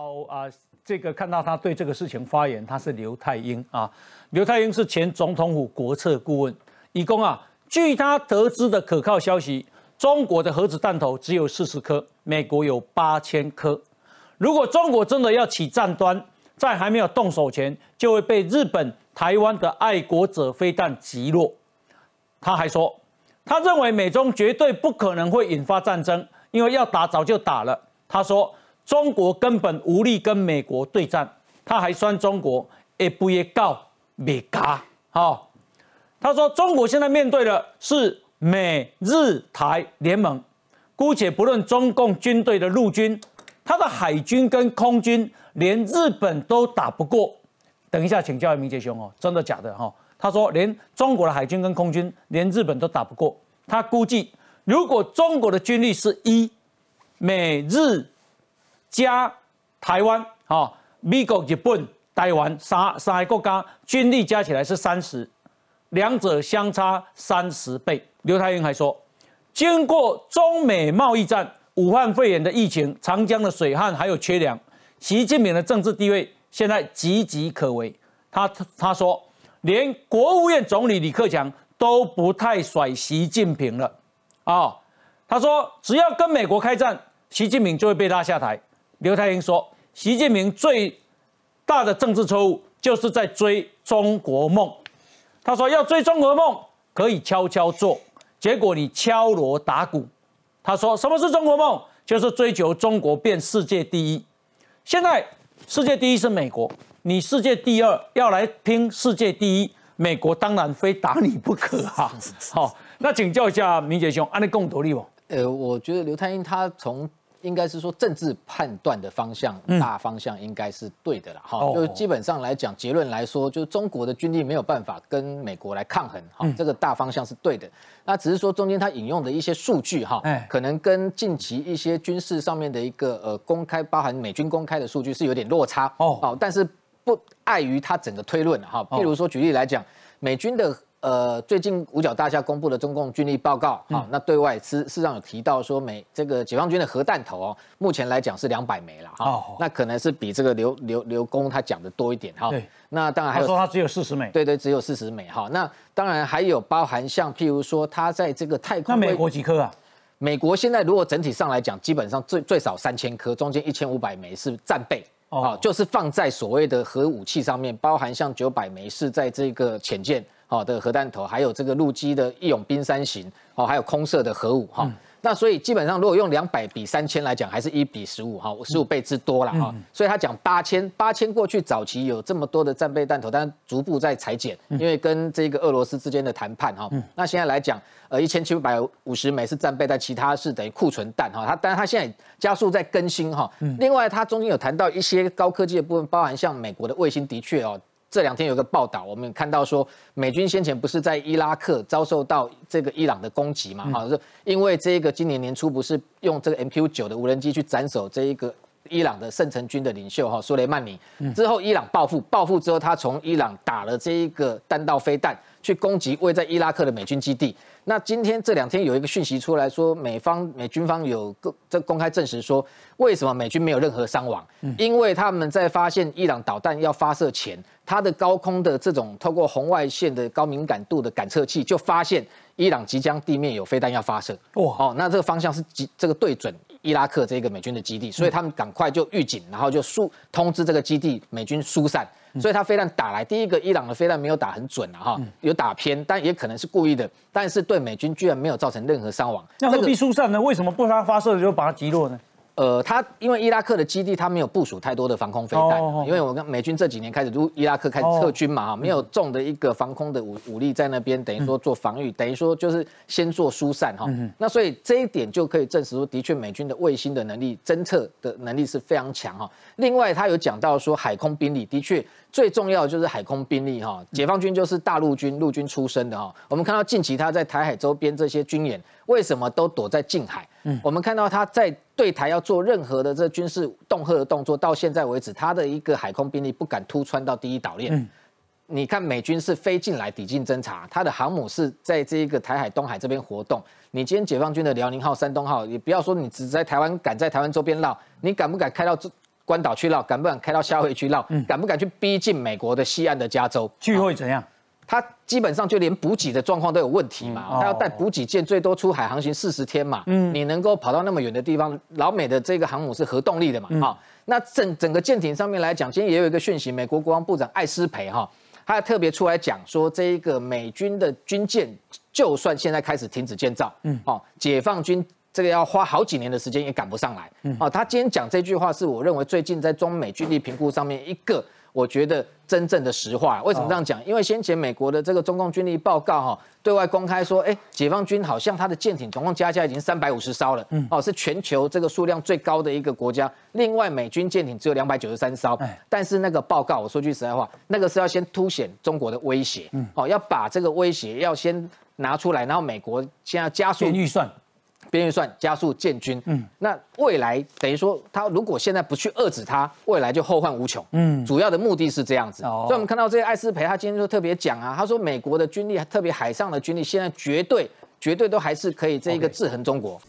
早啊，这个看到他对这个事情发言，他是刘太英啊。刘太英是前总统府国策顾问，以供啊，据他得知的可靠消息，中国的核子弹头只有四十颗，美国有八千颗。如果中国真的要起战端，在还没有动手前，就会被日本、台湾的爱国者飞弹击落。他还说，他认为美中绝对不可能会引发战争，因为要打早就打了。他说。中国根本无力跟美国对战，他还酸中国也不也告美嘎好。他说中国现在面对的是美日台联盟，姑且不论中共军队的陆军，他的海军跟空军连日本都打不过。等一下请教明杰兄哦，真的假的哈？他说连中国的海军跟空军连日本都打不过，他估计如果中国的军力是一美日。加台湾、哈美国、日本、台湾三三个国家军力加起来是三十，两者相差三十倍。刘太英还说，经过中美贸易战、武汉肺炎的疫情、长江的水旱还有缺粮，习近平的政治地位现在岌岌可危。他他说，连国务院总理李克强都不太甩习近平了啊。他说，只要跟美国开战，习近平就会被拉下台。刘太英说：“习近平最大的政治错误就是在追中国梦。他说要追中国梦可以悄悄做，结果你敲锣打鼓。他说什么是中国梦？就是追求中国变世界第一。现在世界第一是美国，你世界第二要来拼世界第一，美国当然非打你不可啊！好，那请教一下明杰兄，安利共独立不？呃，我觉得刘太英他从。应该是说政治判断的方向大方向应该是对的了哈，就基本上来讲结论来说，就是中国的军力没有办法跟美国来抗衡哈，这个大方向是对的。那只是说中间他引用的一些数据哈，可能跟近期一些军事上面的一个呃公开包含美军公开的数据是有点落差哦，但是不碍于他整个推论哈。譬如说举例来讲，美军的。呃，最近五角大厦公布的中共军力报告，啊，那对外事事实上有提到说，美这个解放军的核弹头哦，目前来讲是两百枚了，哈，那可能是比这个刘刘刘工他讲的多一点，哈，对，那当然还有说他只有四十枚，对对，只有四十枚，哈，那当然还有包含像譬如说他在这个太空，那美国几颗啊？美国现在如果整体上来讲，基本上最最少三千颗，中间一千五百枚是战备，哦，就是放在所谓的核武器上面，包含像九百枚是在这个潜舰。好的核弹头，还有这个陆基的义勇兵三型，哦，还有空射的核武，哈，那所以基本上如果用两百比三千来讲，还是一比十五，哈，十五倍之多了，哈，所以他讲八千，八千过去早期有这么多的战备弹头，但逐步在裁减，因为跟这个俄罗斯之间的谈判，哈，那现在来讲，呃，一千七百五十枚是战备，但其他是等于库存弹，哈，它，但是它现在加速在更新，哈，另外它中间有谈到一些高科技的部分，包含像美国的卫星，的确哦。这两天有个报道，我们看到说，美军先前不是在伊拉克遭受到这个伊朗的攻击嘛？哈，是因为这个今年年初不是用这个 MQ 九的无人机去斩首这一个伊朗的圣城军的领袖哈苏雷曼尼，之后伊朗报复，报复之后他从伊朗打了这一个弹道飞弹去攻击位在伊拉克的美军基地。那今天这两天有一个讯息出来说，美方美军方有公这公开证实说，为什么美军没有任何伤亡？因为他们在发现伊朗导弹要发射前，它的高空的这种透过红外线的高敏感度的感测器就发现伊朗即将地面有飞弹要发射。哇，哦，那这个方向是即这个对准伊拉克这个美军的基地，所以他们赶快就预警，然后就疏通知这个基地美军疏散。所以他飞弹打来，第一个伊朗的飞弹没有打很准啊，哈，有打偏，但也可能是故意的，但是对美军居然没有造成任何伤亡。那何必疏散呢？为什么不他发射就把它击落呢？呃，他因为伊拉克的基地，他没有部署太多的防空飞弹，因为我跟美军这几年开始如伊拉克开始撤军嘛，哈，没有重的一个防空的武武力在那边，等于说做防御，等于说就是先做疏散哈。那所以这一点就可以证实说，的确美军的卫星的能力、侦测的能力是非常强哈。另外，他有讲到说海空兵力的确。最重要的就是海空兵力哈，解放军就是大陆军陆军出身的哈。我们看到近期他在台海周边这些军演，为什么都躲在近海？嗯，我们看到他在对台要做任何的这军事恫吓的动作，到现在为止，他的一个海空兵力不敢突穿到第一岛链。嗯，你看美军是飞进来抵近侦察，他的航母是在这一个台海东海这边活动。你今天解放军的辽宁号、山东号，也不要说你只在台湾敢在台湾周边绕，你敢不敢开到这？关岛去绕，敢不敢开到夏威夷去绕，敢不敢去逼近美国的西岸的加州？聚会怎样？他基本上就连补给的状况都有问题嘛，他要带补给舰，最多出海航行四十天嘛。嗯，你能够跑到那么远的地方，老美的这个航母是核动力的嘛？哈，那整整个舰艇上面来讲，今天也有一个讯息，美国国防部长艾斯培哈，他特别出来讲说，这一个美军的军舰，就算现在开始停止建造，嗯，哦，解放军这个要花好几年的时间也赶不上来。嗯，哦，他今天讲这句话，是我认为最近在中美军力评估上面一个。我觉得真正的实话，为什么这样讲？因为先前美国的这个中共军力报告哈，对外公开说，哎，解放军好像他的舰艇总共加起来已经三百五十艘了，嗯，哦，是全球这个数量最高的一个国家。另外，美军舰艇只有两百九十三艘，但是那个报告，我说句实在话，那个是要先凸显中国的威胁，嗯，哦，要把这个威胁要先拿出来，然后美国现在加速预算。边预算加速建军，嗯，那未来等于说他如果现在不去遏制他，未来就后患无穷，嗯，主要的目的是这样子，所以我们看到这个艾斯培他今天就特别讲啊，他说美国的军力，特别海上的军力，现在绝对绝对都还是可以这一个制衡中国。